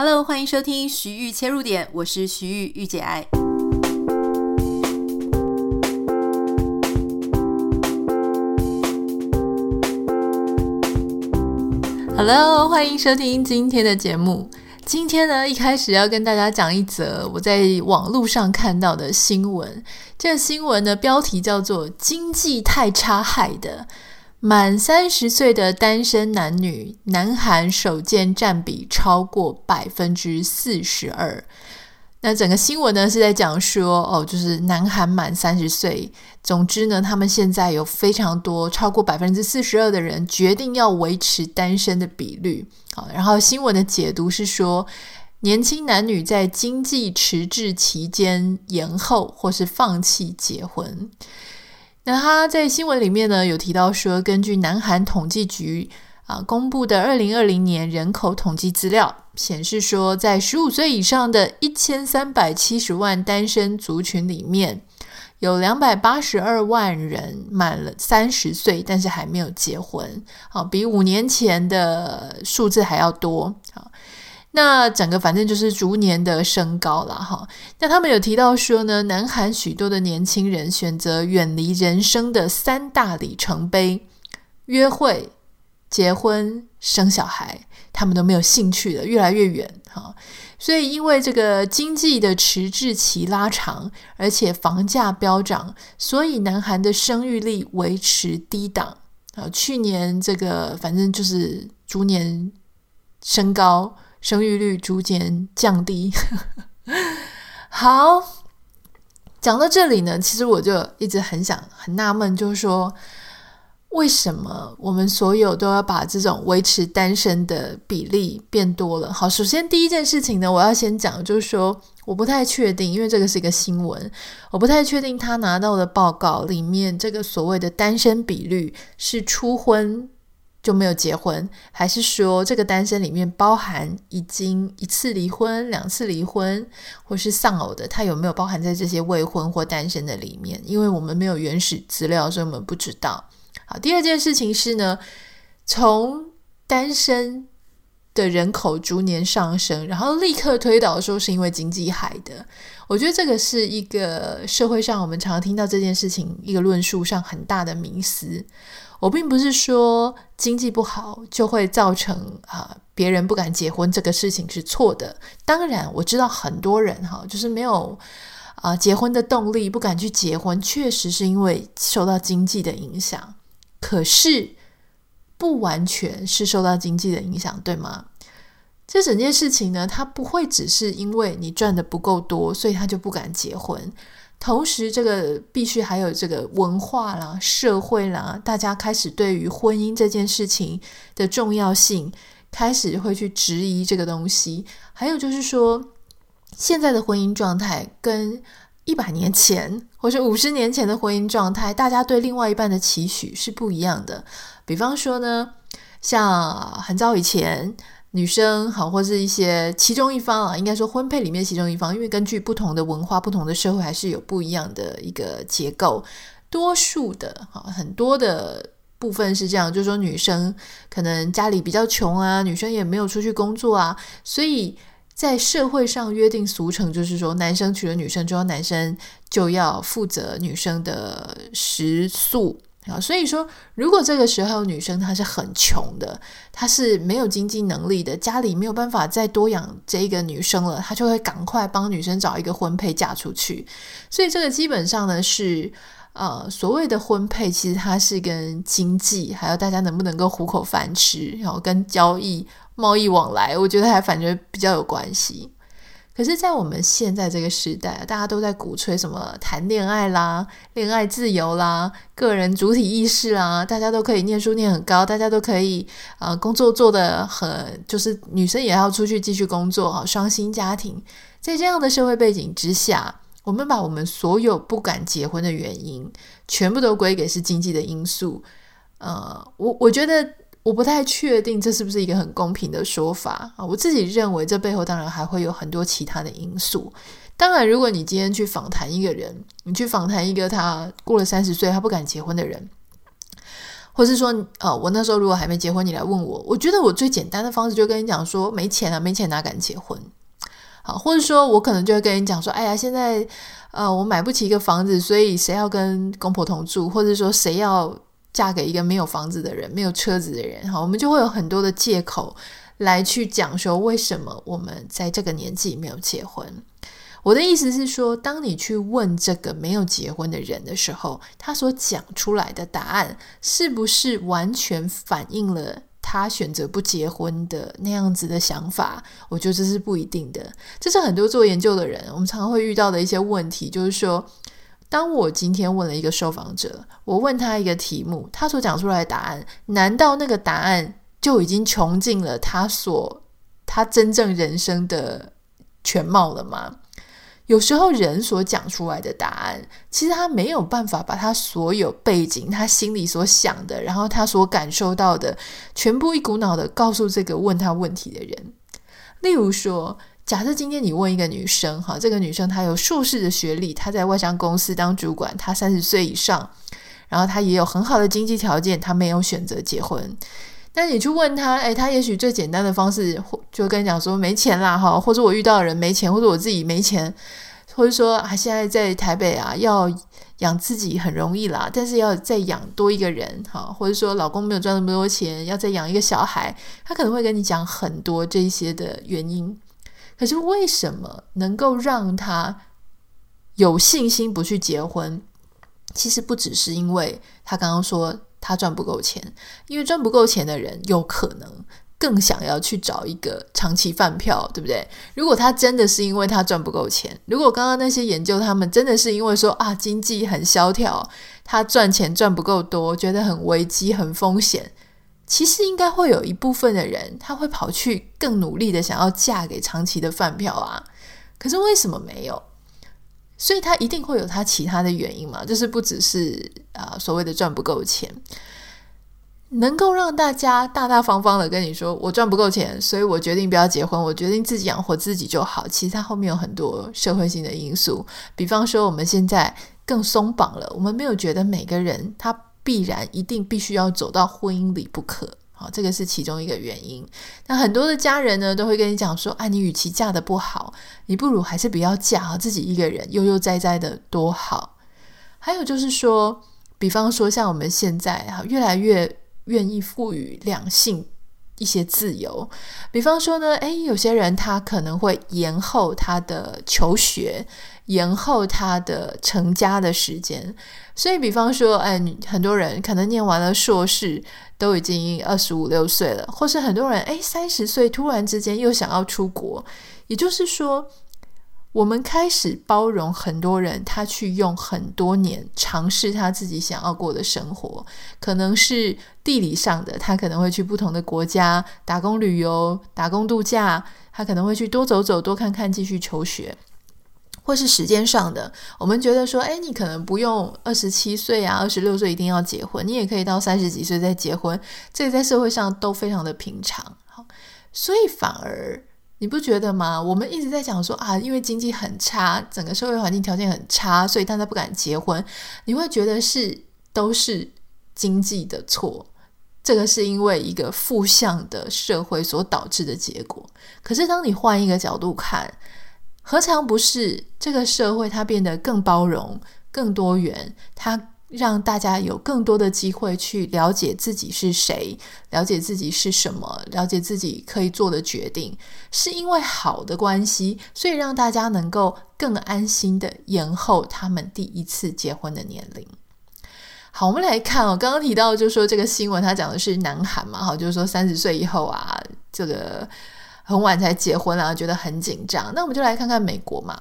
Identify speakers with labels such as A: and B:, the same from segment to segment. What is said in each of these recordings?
A: Hello，欢迎收听徐玉切入点，我是徐玉玉姐爱。Hello，欢迎收听今天的节目。今天呢，一开始要跟大家讲一则我在网络上看到的新闻。这个新闻的标题叫做“经济太差害的”。满三十岁的单身男女，南韩首见占比超过百分之四十二。那整个新闻呢是在讲说，哦，就是南韩满三十岁。总之呢，他们现在有非常多超过百分之四十二的人决定要维持单身的比率。好，然后新闻的解读是说，年轻男女在经济迟滞期间延后或是放弃结婚。那他在新闻里面呢，有提到说，根据南韩统计局啊公布的二零二零年人口统计资料显示说，在十五岁以上的一千三百七十万单身族群里面，有两百八十二万人满了三十岁，但是还没有结婚，好，比五年前的数字还要多，那整个反正就是逐年的升高了哈。那他们有提到说呢，南韩许多的年轻人选择远离人生的三大里程碑：约会、结婚、生小孩，他们都没有兴趣的，越来越远哈。所以因为这个经济的迟滞期拉长，而且房价飙涨，所以南韩的生育力维持低档啊。去年这个反正就是逐年升高。生育率逐渐降低。好，讲到这里呢，其实我就一直很想很纳闷，就是说，为什么我们所有都要把这种维持单身的比例变多了？好，首先第一件事情呢，我要先讲，就是说，我不太确定，因为这个是一个新闻，我不太确定他拿到的报告里面这个所谓的单身比率是初婚。就没有结婚，还是说这个单身里面包含已经一次离婚、两次离婚，或是丧偶的，他有没有包含在这些未婚或单身的里面？因为我们没有原始资料，所以我们不知道。好，第二件事情是呢，从单身的人口逐年上升，然后立刻推导说是因为经济海的。我觉得这个是一个社会上我们常常听到这件事情一个论述上很大的迷思。我并不是说经济不好就会造成啊、别人不敢结婚，这个事情是错的。当然我知道很多人哈就是没有啊、结婚的动力，不敢去结婚，确实是因为受到经济的影响。可是不完全是受到经济的影响，对吗？这整件事情呢，它不会只是因为你赚的不够多，所以他就不敢结婚。同时，这个必须还有这个文化啦、社会啦，大家开始对于婚姻这件事情的重要性，开始会去质疑这个东西。还有就是说，现在的婚姻状态跟一百年前或是五十年前的婚姻状态，大家对另外一半的期许是不一样的。比方说呢，像很早以前。女生好，或是一些其中一方啊，应该说婚配里面其中一方，因为根据不同的文化、不同的社会，还是有不一样的一个结构。多数的哈，很多的部分是这样，就是说女生可能家里比较穷啊，女生也没有出去工作啊，所以在社会上约定俗成，就是说男生娶了女生之后，男生就要负责女生的食宿。啊，所以说，如果这个时候女生她是很穷的，她是没有经济能力的，家里没有办法再多养这一个女生了，她就会赶快帮女生找一个婚配嫁出去。所以这个基本上呢是，呃，所谓的婚配，其实它是跟经济，还有大家能不能够糊口饭吃，然后跟交易、贸易往来，我觉得还反正比较有关系。可是，在我们现在这个时代，大家都在鼓吹什么谈恋爱啦、恋爱自由啦、个人主体意识啦，大家都可以念书念很高，大家都可以呃工作做得很，就是女生也要出去继续工作哈，双薪家庭。在这样的社会背景之下，我们把我们所有不敢结婚的原因，全部都归给是经济的因素。呃，我我觉得。我不太确定这是不是一个很公平的说法啊！我自己认为这背后当然还会有很多其他的因素。当然，如果你今天去访谈一个人，你去访谈一个他过了三十岁他不敢结婚的人，或是说，呃，我那时候如果还没结婚，你来问我，我觉得我最简单的方式就跟你讲说，没钱啊，没钱哪敢结婚？好，或者说我可能就会跟你讲说，哎呀，现在呃，我买不起一个房子，所以谁要跟公婆同住，或者说谁要嫁给一个没有房子的人、没有车子的人？哈，我们就会有很多的借口来去讲说，为什么我们在这个年纪没有结婚。我的意思是说，当你去问这个没有结婚的人的时候，他所讲出来的答案是不是完全反映了他选择不结婚的那样子的想法？我觉得这是不一定的。这是很多做研究的人，我们常常会遇到的一些问题，就是说，当我今天问了一个受访者，我问他一个题目，他所讲出来的答案，难道那个答案就已经穷尽了他所他真正人生的全貌了吗？有时候人所讲出来的答案，其实他没有办法把他所有背景、他心里所想的，然后他所感受到的，全部一股脑的告诉这个问他问题的人。例如说，假设今天你问一个女生，哈，这个女生她有硕士的学历，她在外商公司当主管，她三十岁以上，然后她也有很好的经济条件，她没有选择结婚。那你去问她，诶，她也许最简单的方式，就跟你讲说没钱啦，哈，或者我遇到的人没钱，或者我自己没钱，或者说啊，现在在台北啊，要养自己很容易啦，但是要再养多一个人，哈，或者说老公没有赚那么多钱，要再养一个小孩，她可能会跟你讲很多这些的原因。可是为什么能够让他有信心不去结婚？其实不只是因为他刚刚说。他赚不够钱，因为赚不够钱的人有可能更想要去找一个长期饭票，对不对？如果他真的是因为他赚不够钱，如果刚刚那些研究他们真的是因为说啊经济很萧条，他赚钱赚不够多，觉得很危机、很风险，其实应该会有一部分的人他会跑去更努力的想要嫁给长期的饭票啊。可是为什么没有？所以他一定会有他其他的原因嘛，就是不只是啊、所谓的赚不够钱，能够让大家大大方方的跟你说我赚不够钱，所以我决定不要结婚，我决定自己养活自己就好。其实他后面有很多社会性的因素，比方说我们现在更松绑了，我们没有觉得每个人他必然一定必须要走到婚姻里不可。好，这个是其中一个原因。那很多的家人呢，都会跟你讲说：“啊，你与其嫁的不好，你不如还是不要嫁，自己一个人悠悠哉哉的多好。”还有就是说，比方说像我们现在哈，越来越愿意赋予两性一些自由。比方说呢，诶，有些人他可能会延后他的求学。延后他的成家的时间，所以比方说，哎，很多人可能念完了硕士，都已经二十五六岁了，或是很多人诶三十岁突然之间又想要出国，也就是说，我们开始包容很多人，他去用很多年尝试他自己想要过的生活，可能是地理上的，他可能会去不同的国家打工旅游、打工度假，他可能会去多走走、多看看，继续求学。或是时间上的，我们觉得说，诶，你可能不用二十七岁啊，二十六岁一定要结婚，你也可以到三十几岁再结婚，这个在社会上都非常的平常。好，所以反而你不觉得吗？我们一直在讲说啊，因为经济很差，整个社会环境条件很差，所以大家不敢结婚。你会觉得是都是经济的错，这个是因为一个负向的社会所导致的结果。可是当你换一个角度看，何尝不是这个社会它变得更包容、更多元？它让大家有更多的机会去了解自己是谁，了解自己是什么，了解自己可以做的决定，是因为好的关系，所以让大家能够更安心的延后他们第一次结婚的年龄。好，我们来看哦，刚刚提到就是说这个新闻，它讲的是南韩嘛，哈，就是说三十岁以后啊，这个。很晚才结婚啊，觉得很紧张。那我们就来看看美国嘛。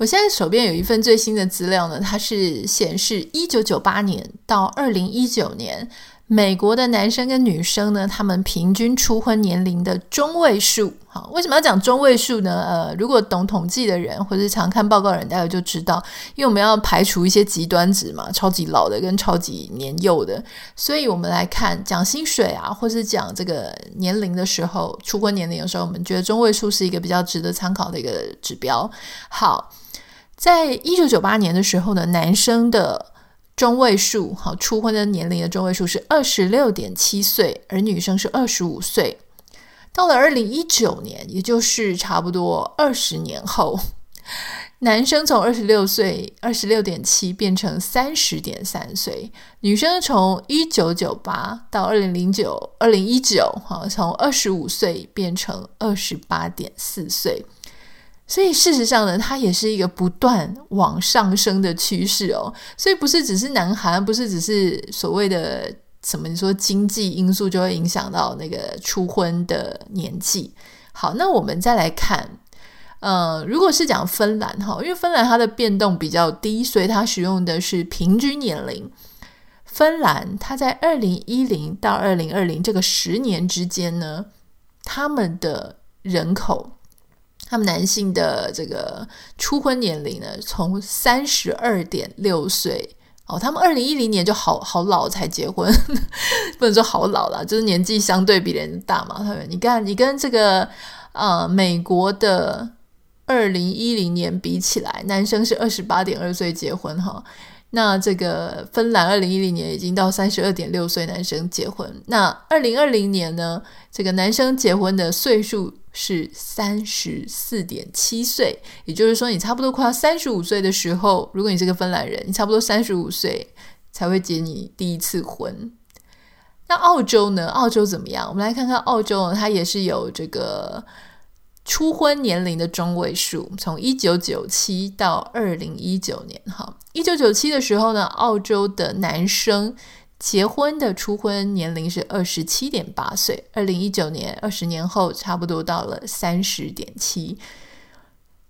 A: 我现在手边有一份最新的资料呢，它是显示一九九八年到二零一九年。美国的男生跟女生呢，他们平均初婚年龄的中位数，好，为什么要讲中位数呢？呃，如果懂统计的人或者常看报告的人，大家就知道，因为我们要排除一些极端值嘛，超级老的跟超级年幼的，所以我们来看讲薪水啊，或是讲这个年龄的时候，初婚年龄的时候，我们觉得中位数是一个比较值得参考的一个指标。好，在一九九八年的时候呢，男生的中位数，好，初婚的年龄的中位数是二十六点七岁，而女生是二十五岁。到了二零一九年，也就是差不多二十年后，男生从二十六岁二十六点七变成三十点三岁，女生从一九九八到二零零九二零一九，哈，从二十五岁变成二十八点四岁。所以事实上呢，它也是一个不断往上升的趋势哦。所以不是只是南韩，不是只是所谓的什么你说经济因素就会影响到那个初婚的年纪。好，那我们再来看，呃，如果是讲芬兰哈，因为芬兰它的变动比较低，所以它使用的是平均年龄。芬兰它在二零一零到二零二零这个十年之间呢，他们的人口。他们男性的这个初婚年龄呢，从三十二点六岁哦，他们二零一零年就好好老才结婚，不能说好老了，就是年纪相对比人大嘛。他们你看，你跟这个呃美国的二零一零年比起来，男生是二十八点二岁结婚哈。那这个芬兰二零一零年已经到三十二点六岁男生结婚，那二零二零年呢，这个男生结婚的岁数是三十四点七岁，也就是说，你差不多快要三十五岁的时候，如果你是个芬兰人，你差不多三十五岁才会结你第一次婚。那澳洲呢？澳洲怎么样？我们来看看澳洲，它也是有这个。初婚年龄的中位数，从一九九七到二零一九年，哈，一九九七的时候呢，澳洲的男生结婚的初婚年龄是二十七点八岁，二零一九年二十年后，差不多到了三十点七。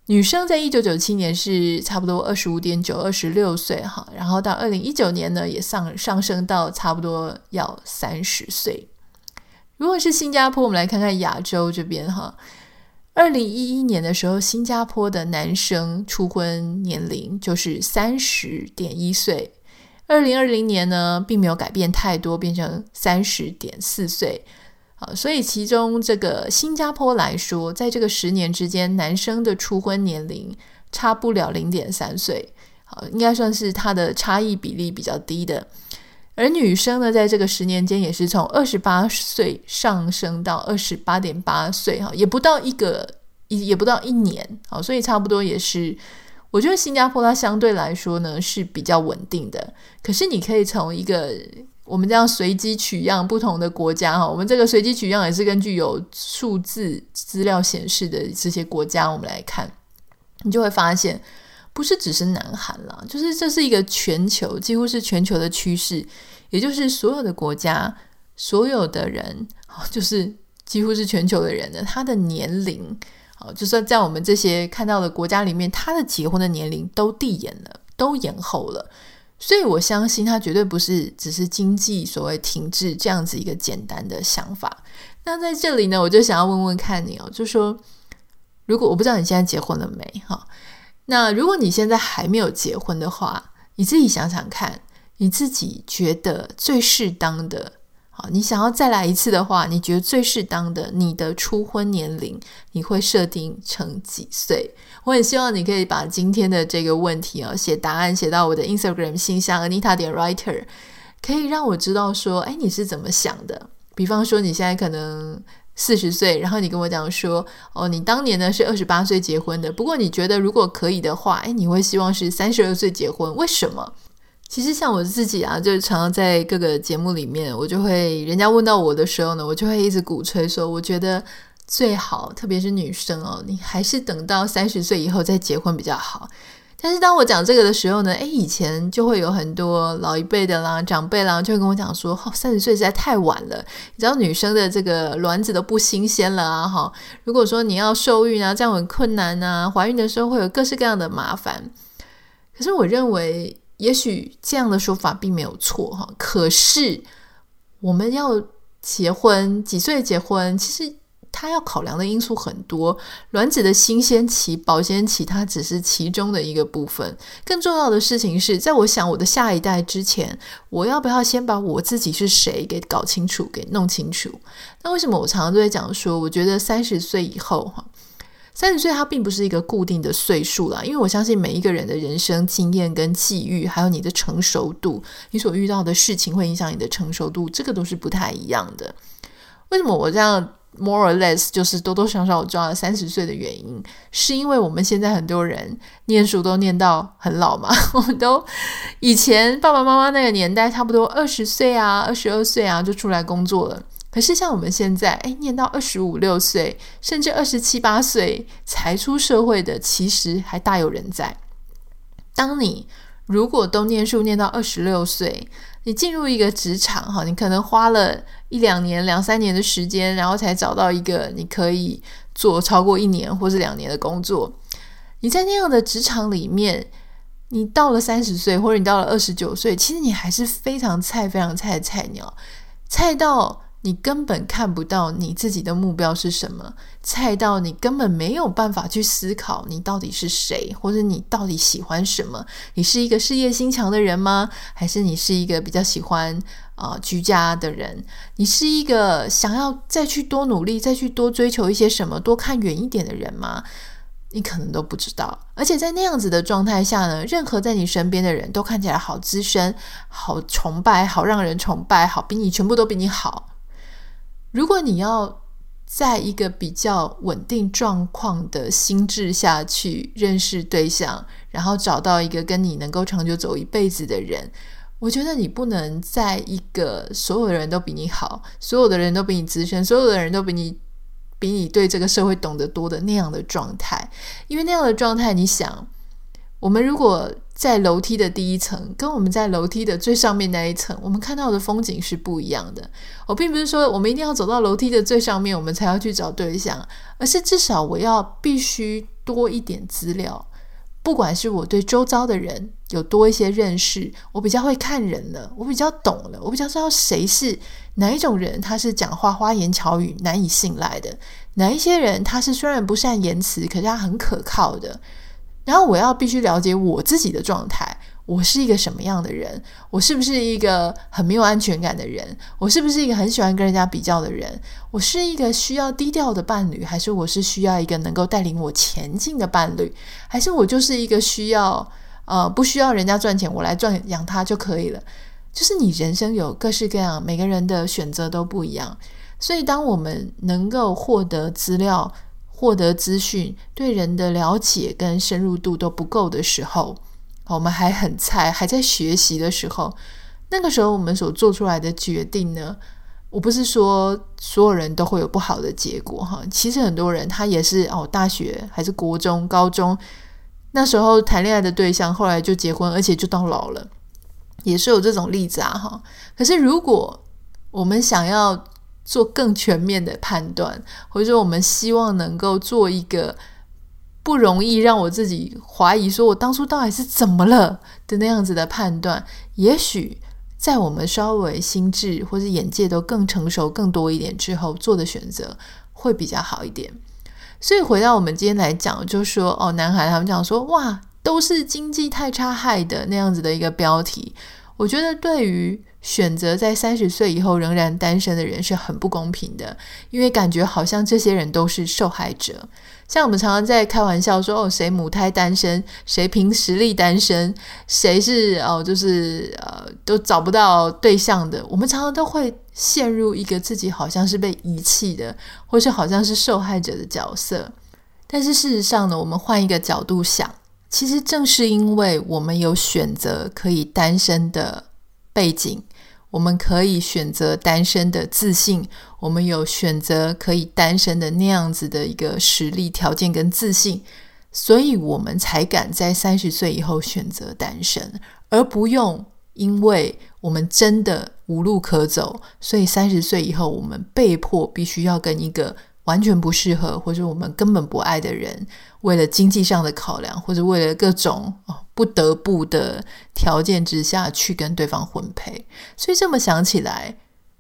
A: 女生在一九九七年是差不多二十五点九，二十六岁，哈，然后到二零一九年呢，也上上升到差不多要三十岁。如果是新加坡，我们来看看亚洲这边，哈。二零一一年的时候，新加坡的男生初婚年龄就是三十点一岁。二零二零年呢，并没有改变太多，变成三十点四岁。啊，所以其中这个新加坡来说，在这个十年之间，男生的初婚年龄差不了零点三岁。好，应该算是他的差异比例比较低的。而女生呢，在这个十年间也是从二十八岁上升到二十八点八岁，哈，也不到一个，也不到一年，好，所以差不多也是。我觉得新加坡它相对来说呢是比较稳定的。可是你可以从一个我们这样随机取样不同的国家，哈，我们这个随机取样也是根据有数字资料显示的这些国家，我们来看，你就会发现。不是只是南韩了，就是这是一个全球，几乎是全球的趋势，也就是所有的国家，所有的人，就是几乎是全球的人呢，他的年龄，啊，就算在我们这些看到的国家里面，他的结婚的年龄都递延了，都延后了，所以我相信他绝对不是只是经济所谓停滞这样子一个简单的想法。那在这里呢，我就想要问问看你哦，就说如果我不知道你现在结婚了没，哈。那如果你现在还没有结婚的话，你自己想想看，你自己觉得最适当的，好，你想要再来一次的话，你觉得最适当的你的初婚年龄，你会设定成几岁？我很希望你可以把今天的这个问题啊，写答案写到我的 Instagram 信箱 Anita 点 Writer，可以让我知道说，哎，你是怎么想的？比方说你现在可能。四十岁，然后你跟我讲说，哦，你当年呢是二十八岁结婚的，不过你觉得如果可以的话，诶，你会希望是三十二岁结婚？为什么？其实像我自己啊，就是常常在各个节目里面，我就会人家问到我的时候呢，我就会一直鼓吹说，我觉得最好，特别是女生哦，你还是等到三十岁以后再结婚比较好。但是当我讲这个的时候呢，诶，以前就会有很多老一辈的啦、长辈啦，就会跟我讲说，哦，三十岁实在太晚了。你知道女生的这个卵子都不新鲜了啊，哈。如果说你要受孕啊，这样很困难啊，怀孕的时候会有各式各样的麻烦。可是我认为，也许这样的说法并没有错哈。可是我们要结婚，几岁结婚？其实。它要考量的因素很多，卵子的新鲜期、保鲜期，它只是其中的一个部分。更重要的事情是，在我想我的下一代之前，我要不要先把我自己是谁给搞清楚、给弄清楚？那为什么我常常都在讲说，我觉得三十岁以后，哈，三十岁它并不是一个固定的岁数啦，因为我相信每一个人的人生经验跟际遇，还有你的成熟度，你所遇到的事情会影响你的成熟度，这个都是不太一样的。为什么我这样 more or less 就是多多少少我抓了三十岁的原因，是因为我们现在很多人念书都念到很老嘛，我们都以前爸爸妈妈那个年代，差不多二十岁啊、二十二岁啊就出来工作了。可是像我们现在，诶，念到二十五六岁，甚至二十七八岁才出社会的，其实还大有人在。当你如果都念书念到二十六岁，你进入一个职场，哈，你可能花了一两年、两三年的时间，然后才找到一个你可以做超过一年或是两年的工作。你在那样的职场里面，你到了三十岁，或者你到了二十九岁，其实你还是非常菜、非常菜的菜鸟，菜到。你根本看不到你自己的目标是什么，菜到你根本没有办法去思考你到底是谁，或者你到底喜欢什么？你是一个事业心强的人吗？还是你是一个比较喜欢啊、居家的人？你是一个想要再去多努力、再去多追求一些什么、多看远一点的人吗？你可能都不知道。而且在那样子的状态下呢，任何在你身边的人都看起来好资深、好崇拜、好让人崇拜、好比你全部都比你好。如果你要在一个比较稳定状况的心智下去认识对象，然后找到一个跟你能够长久走一辈子的人，我觉得你不能在一个所有的人都比你好，所有的人都比你资深，所有的人都比你比你对这个社会懂得多的那样的状态，因为那样的状态，你想，我们如果在楼梯的第一层，跟我们在楼梯的最上面那一层，我们看到的风景是不一样的。我并不是说我们一定要走到楼梯的最上面，我们才要去找对象，而是至少我要必须多一点资料，不管是我对周遭的人有多一些认识，我比较会看人了，我比较懂了，我比较知道谁是哪一种人，他是讲话花言巧语难以信赖的，哪一些人他是虽然不善言辞，可是他很可靠的。然后我要必须了解我自己的状态，我是一个什么样的人？我是不是一个很没有安全感的人？我是不是一个很喜欢跟人家比较的人？我是一个需要低调的伴侣，还是我是需要一个能够带领我前进的伴侣？还是我就是一个需要呃不需要人家赚钱，我来赚养他就可以了？就是你人生有各式各样，每个人的选择都不一样，所以当我们能够获得资料。获得资讯，对人的了解跟深入度都不够的时候，我们还很菜，还在学习的时候，那个时候我们所做出来的决定呢，我不是说所有人都会有不好的结果哈，其实很多人他也是哦，大学还是国中、高中那时候谈恋爱的对象，后来就结婚，而且就到老了，也是有这种例子啊哈。可是如果我们想要，做更全面的判断，或者说我们希望能够做一个不容易让我自己怀疑，说我当初到底是怎么了的那样子的判断，也许在我们稍微心智或者眼界都更成熟、更多一点之后做的选择会比较好一点。所以回到我们今天来讲，就说哦，男孩他们讲说哇，都是经济太差害的那样子的一个标题，我觉得对于。选择在三十岁以后仍然单身的人是很不公平的，因为感觉好像这些人都是受害者。像我们常常在开玩笑说：“哦，谁母胎单身，谁凭实力单身，谁是哦，就是呃，都找不到对象的。”我们常常都会陷入一个自己好像是被遗弃的，或是好像是受害者的角色。但是事实上呢，我们换一个角度想，其实正是因为我们有选择可以单身的背景。我们可以选择单身的自信，我们有选择可以单身的那样子的一个实力条件跟自信，所以我们才敢在三十岁以后选择单身，而不用因为我们真的无路可走，所以三十岁以后我们被迫必须要跟一个完全不适合或者我们根本不爱的人，为了经济上的考量，或者为了各种不得不的条件之下去跟对方婚配，所以这么想起来，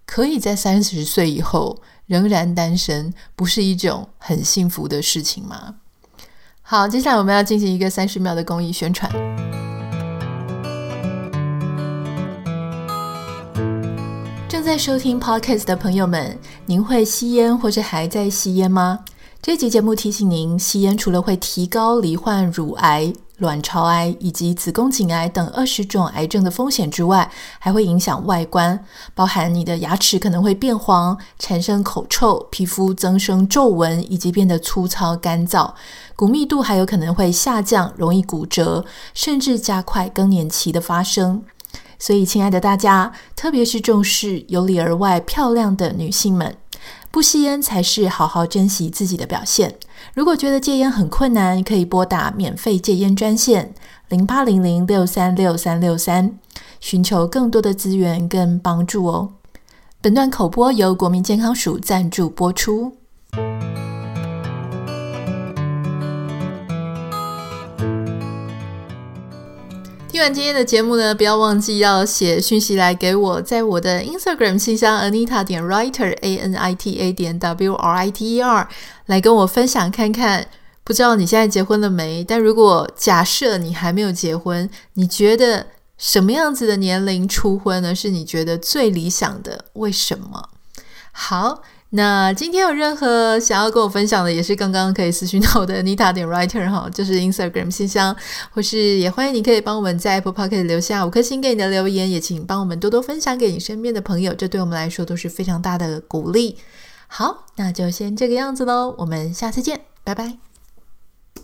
A: 可以在三十岁以后仍然单身，不是一种很幸福的事情吗？好，接下来我们要进行一个三十秒的公益宣传。正在收听 Podcast 的朋友们，您会吸烟或者还在吸烟吗？这集节目提醒您，吸烟除了会提高罹患乳癌、卵巢癌以及子宫颈癌等二十种癌症的风险之外，还会影响外观，包含你的牙齿可能会变黄、产生口臭、皮肤增生皱纹以及变得粗糙干燥，骨密度还有可能会下降，容易骨折，甚至加快更年期的发生。所以，亲爱的大家，特别是重视由里而外漂亮的女性们。不吸烟才是好好珍惜自己的表现。如果觉得戒烟很困难，可以拨打免费戒烟专线零八零零六三六三六三，寻求更多的资源跟帮助哦。本段口播由国民健康署赞助播出。听完今天的节目呢，不要忘记要写讯息来给我，在我的 Instagram 信箱 Anita 点 Writer A N I T A 点 W R I T E R 来跟我分享看看。不知道你现在结婚了没？但如果假设你还没有结婚，你觉得什么样子的年龄初婚呢？是你觉得最理想的？为什么？好。那今天有任何想要跟我分享的，也是刚刚可以私讯到我的 Nita 点 Writer 哈，就是 Instagram 信箱，或是也欢迎你可以帮我们在 Apple Podcast 留下五颗星给你的留言，也请帮我们多多分享给你身边的朋友，这对我们来说都是非常大的鼓励。好，那就先这个样子喽，我们下次见，拜拜。